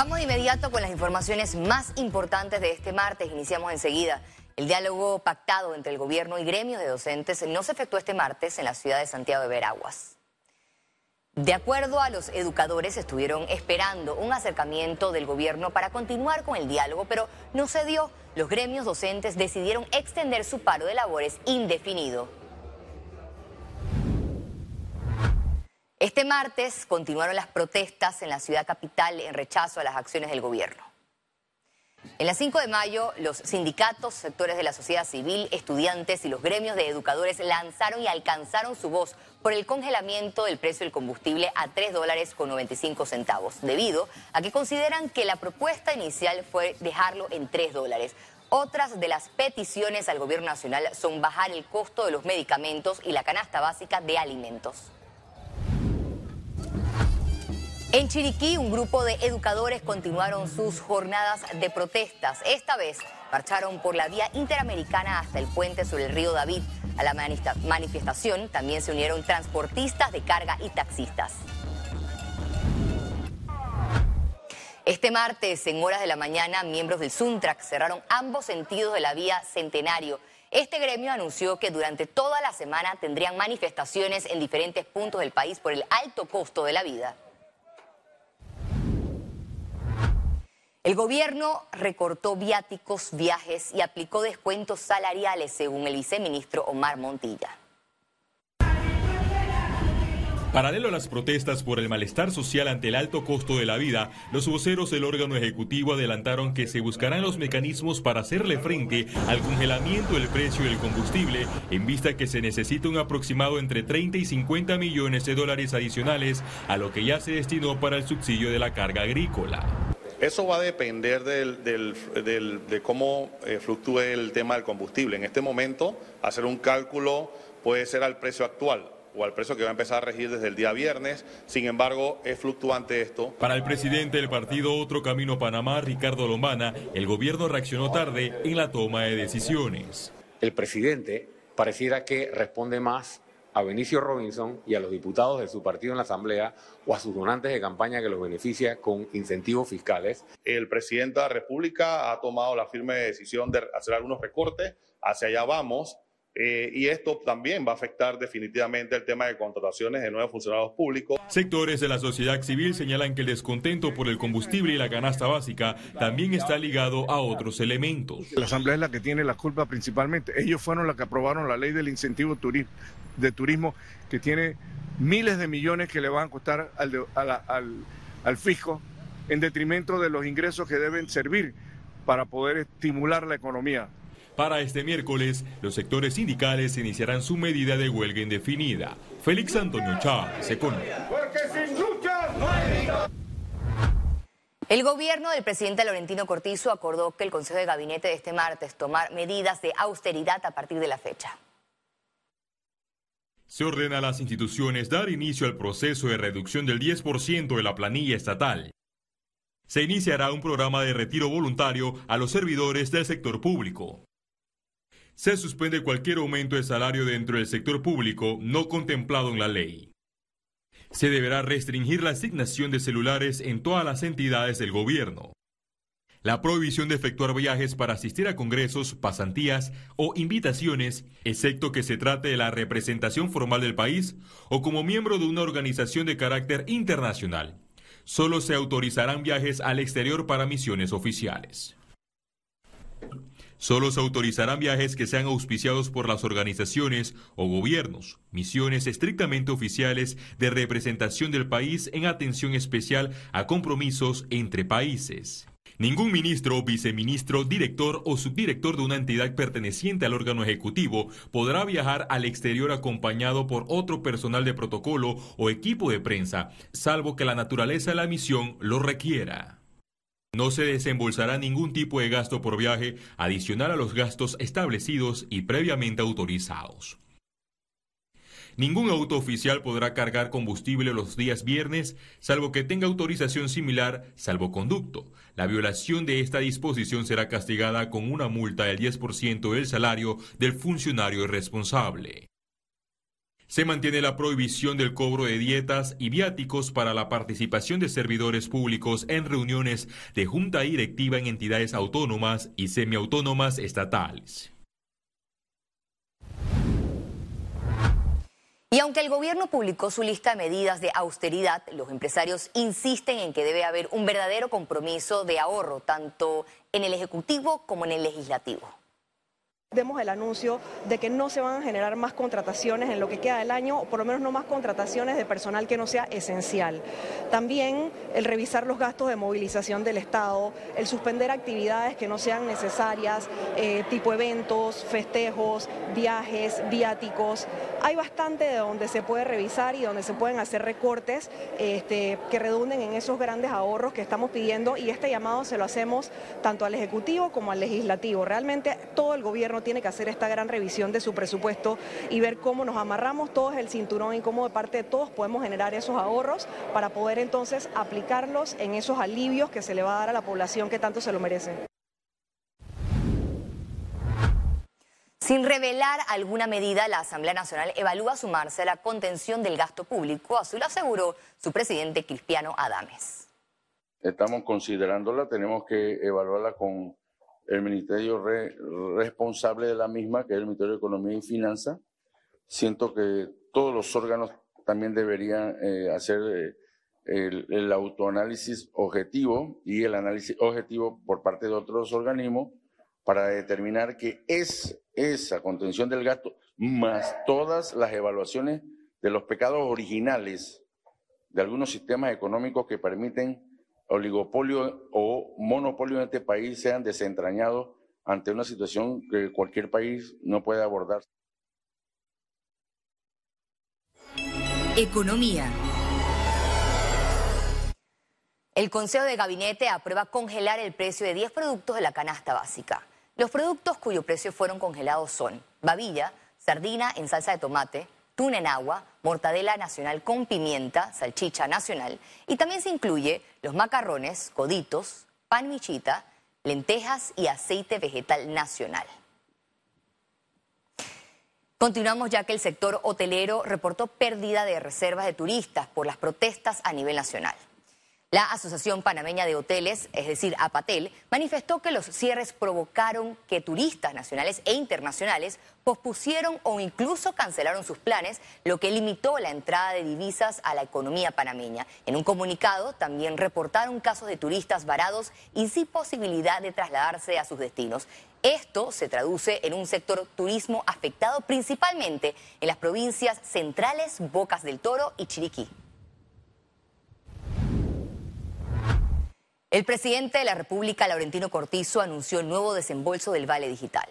Vamos de inmediato con las informaciones más importantes de este martes. Iniciamos enseguida. El diálogo pactado entre el gobierno y gremios de docentes no se efectuó este martes en la ciudad de Santiago de Veraguas. De acuerdo a los educadores, estuvieron esperando un acercamiento del gobierno para continuar con el diálogo, pero no se dio. Los gremios docentes decidieron extender su paro de labores indefinido. Este martes continuaron las protestas en la ciudad capital en rechazo a las acciones del gobierno. En la 5 de mayo, los sindicatos, sectores de la sociedad civil, estudiantes y los gremios de educadores lanzaron y alcanzaron su voz por el congelamiento del precio del combustible a 3 dólares con 95 centavos, debido a que consideran que la propuesta inicial fue dejarlo en 3 dólares. Otras de las peticiones al gobierno nacional son bajar el costo de los medicamentos y la canasta básica de alimentos. En Chiriquí, un grupo de educadores continuaron sus jornadas de protestas. Esta vez marcharon por la vía interamericana hasta el puente sobre el río David. A la manifestación también se unieron transportistas de carga y taxistas. Este martes, en horas de la mañana, miembros del Suntrac cerraron ambos sentidos de la vía Centenario. Este gremio anunció que durante toda la semana tendrían manifestaciones en diferentes puntos del país por el alto costo de la vida. El gobierno recortó viáticos, viajes y aplicó descuentos salariales, según el viceministro Omar Montilla. Paralelo a las protestas por el malestar social ante el alto costo de la vida, los voceros del órgano ejecutivo adelantaron que se buscarán los mecanismos para hacerle frente al congelamiento del precio del combustible, en vista que se necesita un aproximado entre 30 y 50 millones de dólares adicionales a lo que ya se destinó para el subsidio de la carga agrícola. Eso va a depender de cómo eh, fluctúe el tema del combustible. En este momento, hacer un cálculo puede ser al precio actual o al precio que va a empezar a regir desde el día viernes. Sin embargo, es fluctuante esto. Para el presidente del partido Otro Camino Panamá, Ricardo Lombana, el gobierno reaccionó tarde en la toma de decisiones. El presidente pareciera que responde más a Benicio Robinson y a los diputados de su partido en la Asamblea o a sus donantes de campaña que los beneficia con incentivos fiscales. El presidente de la República ha tomado la firme decisión de hacer algunos recortes, hacia allá vamos. Eh, y esto también va a afectar definitivamente el tema de contrataciones de nuevos funcionarios públicos. Sectores de la sociedad civil señalan que el descontento por el combustible y la canasta básica también está ligado a otros elementos. La Asamblea es la que tiene la culpa principalmente. Ellos fueron los que aprobaron la ley del incentivo de turismo que tiene miles de millones que le van a costar al, al, al fisco en detrimento de los ingresos que deben servir para poder estimular la economía. Para este miércoles, los sectores sindicales iniciarán su medida de huelga indefinida. Félix Antonio Chávez, Economía. El gobierno del presidente Laurentino Cortizo acordó que el Consejo de Gabinete de este martes tomar medidas de austeridad a partir de la fecha. Se ordena a las instituciones dar inicio al proceso de reducción del 10% de la planilla estatal. Se iniciará un programa de retiro voluntario a los servidores del sector público se suspende cualquier aumento de salario dentro del sector público no contemplado en la ley. Se deberá restringir la asignación de celulares en todas las entidades del gobierno. La prohibición de efectuar viajes para asistir a congresos, pasantías o invitaciones, excepto que se trate de la representación formal del país o como miembro de una organización de carácter internacional. Solo se autorizarán viajes al exterior para misiones oficiales. Solo se autorizarán viajes que sean auspiciados por las organizaciones o gobiernos, misiones estrictamente oficiales de representación del país en atención especial a compromisos entre países. Ningún ministro, viceministro, director o subdirector de una entidad perteneciente al órgano ejecutivo podrá viajar al exterior acompañado por otro personal de protocolo o equipo de prensa, salvo que la naturaleza de la misión lo requiera. No se desembolsará ningún tipo de gasto por viaje adicional a los gastos establecidos y previamente autorizados. Ningún auto oficial podrá cargar combustible los días viernes, salvo que tenga autorización similar, salvoconducto. La violación de esta disposición será castigada con una multa del 10% del salario del funcionario responsable. Se mantiene la prohibición del cobro de dietas y viáticos para la participación de servidores públicos en reuniones de junta directiva en entidades autónomas y semiautónomas estatales. Y aunque el gobierno publicó su lista de medidas de austeridad, los empresarios insisten en que debe haber un verdadero compromiso de ahorro, tanto en el Ejecutivo como en el Legislativo. Demos el anuncio de que no se van a generar más contrataciones en lo que queda del año, o por lo menos no más contrataciones de personal que no sea esencial. También el revisar los gastos de movilización del Estado, el suspender actividades que no sean necesarias, eh, tipo eventos, festejos, viajes, viáticos. Hay bastante de donde se puede revisar y donde se pueden hacer recortes este, que redunden en esos grandes ahorros que estamos pidiendo y este llamado se lo hacemos tanto al Ejecutivo como al Legislativo. Realmente todo el gobierno tiene que hacer esta gran revisión de su presupuesto y ver cómo nos amarramos todos el cinturón y cómo de parte de todos podemos generar esos ahorros para poder entonces aplicarlos en esos alivios que se le va a dar a la población que tanto se lo merece. Sin revelar alguna medida, la Asamblea Nacional evalúa sumarse a la contención del gasto público, así lo aseguró su presidente Cristiano Adames. Estamos considerándola, tenemos que evaluarla con el ministerio responsable de la misma, que es el Ministerio de Economía y Finanzas. Siento que todos los órganos también deberían eh, hacer eh, el, el, autoanálisis objetivo y el análisis objetivo por parte de otros organismos para determinar que es esa contención del gasto más todas las evaluaciones de los pecados originales de algunos sistemas económicos que permiten oligopolio o monopolio en este país sean desentrañados ante una situación que cualquier país no puede abordar. Economía. El Consejo de Gabinete aprueba congelar el precio de 10 productos de la canasta básica. Los productos cuyo precio fueron congelados son babilla, sardina en salsa de tomate, tuna en agua, mortadela nacional con pimienta, salchicha nacional y también se incluye los macarrones, coditos, pan michita, lentejas y aceite vegetal nacional. Continuamos ya que el sector hotelero reportó pérdida de reservas de turistas por las protestas a nivel nacional. La Asociación Panameña de Hoteles, es decir, APATEL, manifestó que los cierres provocaron que turistas nacionales e internacionales pospusieron o incluso cancelaron sus planes, lo que limitó la entrada de divisas a la economía panameña. En un comunicado también reportaron casos de turistas varados y sin posibilidad de trasladarse a sus destinos. Esto se traduce en un sector turismo afectado principalmente en las provincias centrales, Bocas del Toro y Chiriquí. El presidente de la República, Laurentino Cortizo, anunció el nuevo desembolso del Vale Digital.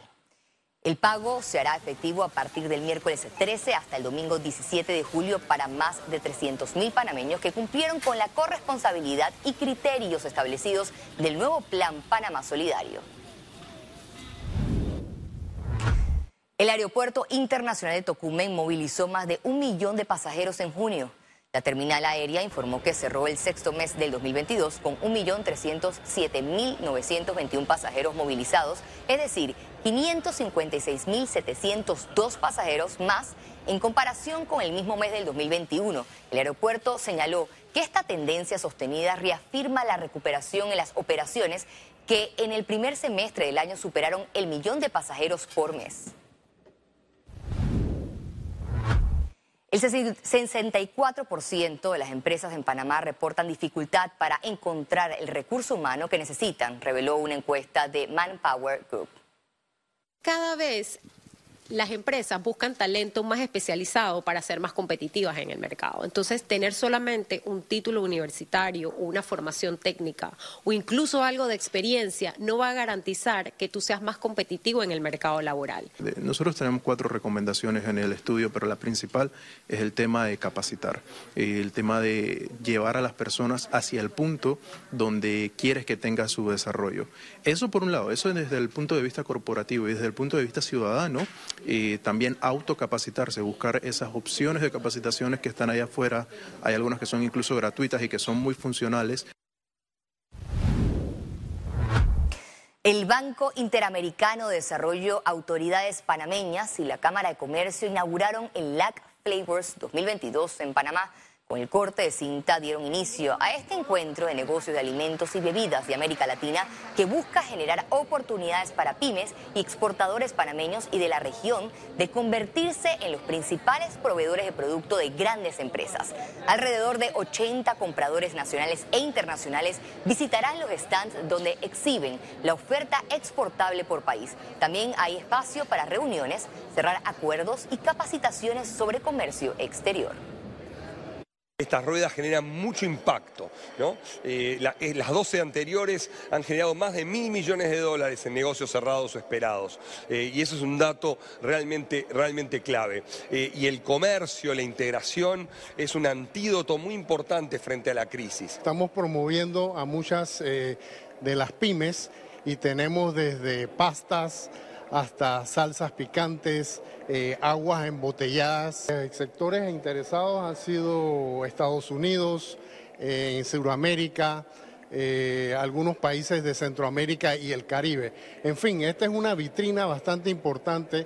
El pago se hará efectivo a partir del miércoles 13 hasta el domingo 17 de julio para más de 300.000 panameños que cumplieron con la corresponsabilidad y criterios establecidos del nuevo Plan Panamá Solidario. El Aeropuerto Internacional de Tocumen movilizó más de un millón de pasajeros en junio. La terminal aérea informó que cerró el sexto mes del 2022 con 1.307.921 pasajeros movilizados, es decir, 556.702 pasajeros más en comparación con el mismo mes del 2021. El aeropuerto señaló que esta tendencia sostenida reafirma la recuperación en las operaciones que en el primer semestre del año superaron el millón de pasajeros por mes. El 64% de las empresas en Panamá reportan dificultad para encontrar el recurso humano que necesitan, reveló una encuesta de Manpower Group. Cada vez las empresas buscan talento más especializado para ser más competitivas en el mercado. Entonces, tener solamente un título universitario una formación técnica o incluso algo de experiencia no va a garantizar que tú seas más competitivo en el mercado laboral. Nosotros tenemos cuatro recomendaciones en el estudio, pero la principal es el tema de capacitar, el tema de llevar a las personas hacia el punto donde quieres que tenga su desarrollo. Eso por un lado, eso desde el punto de vista corporativo y desde el punto de vista ciudadano, y también autocapacitarse, buscar esas opciones de capacitaciones que están allá afuera. Hay algunas que son incluso gratuitas y que son muy funcionales. El Banco Interamericano de Desarrollo, autoridades panameñas y la Cámara de Comercio inauguraron el LAC Flavors 2022 en Panamá. Con el corte de cinta dieron inicio a este encuentro de negocios de alimentos y bebidas de América Latina que busca generar oportunidades para pymes y exportadores panameños y de la región de convertirse en los principales proveedores de producto de grandes empresas. Alrededor de 80 compradores nacionales e internacionales visitarán los stands donde exhiben la oferta exportable por país. También hay espacio para reuniones, cerrar acuerdos y capacitaciones sobre comercio exterior. Estas ruedas generan mucho impacto. ¿no? Eh, eh, las 12 anteriores han generado más de mil millones de dólares en negocios cerrados o esperados. Eh, y eso es un dato realmente, realmente clave. y el comercio, la integración, es un antídoto muy importante frente a la crisis. Estamos promoviendo a muchas de las pymes y tenemos desde pastas, hasta salsas picantes, eh, aguas embotelladas. Eh, sectores interesados han sido Estados Unidos, eh, en Sudamérica, algunos países de Centroamérica y el Caribe. En fin, esta es una vitrina bastante importante.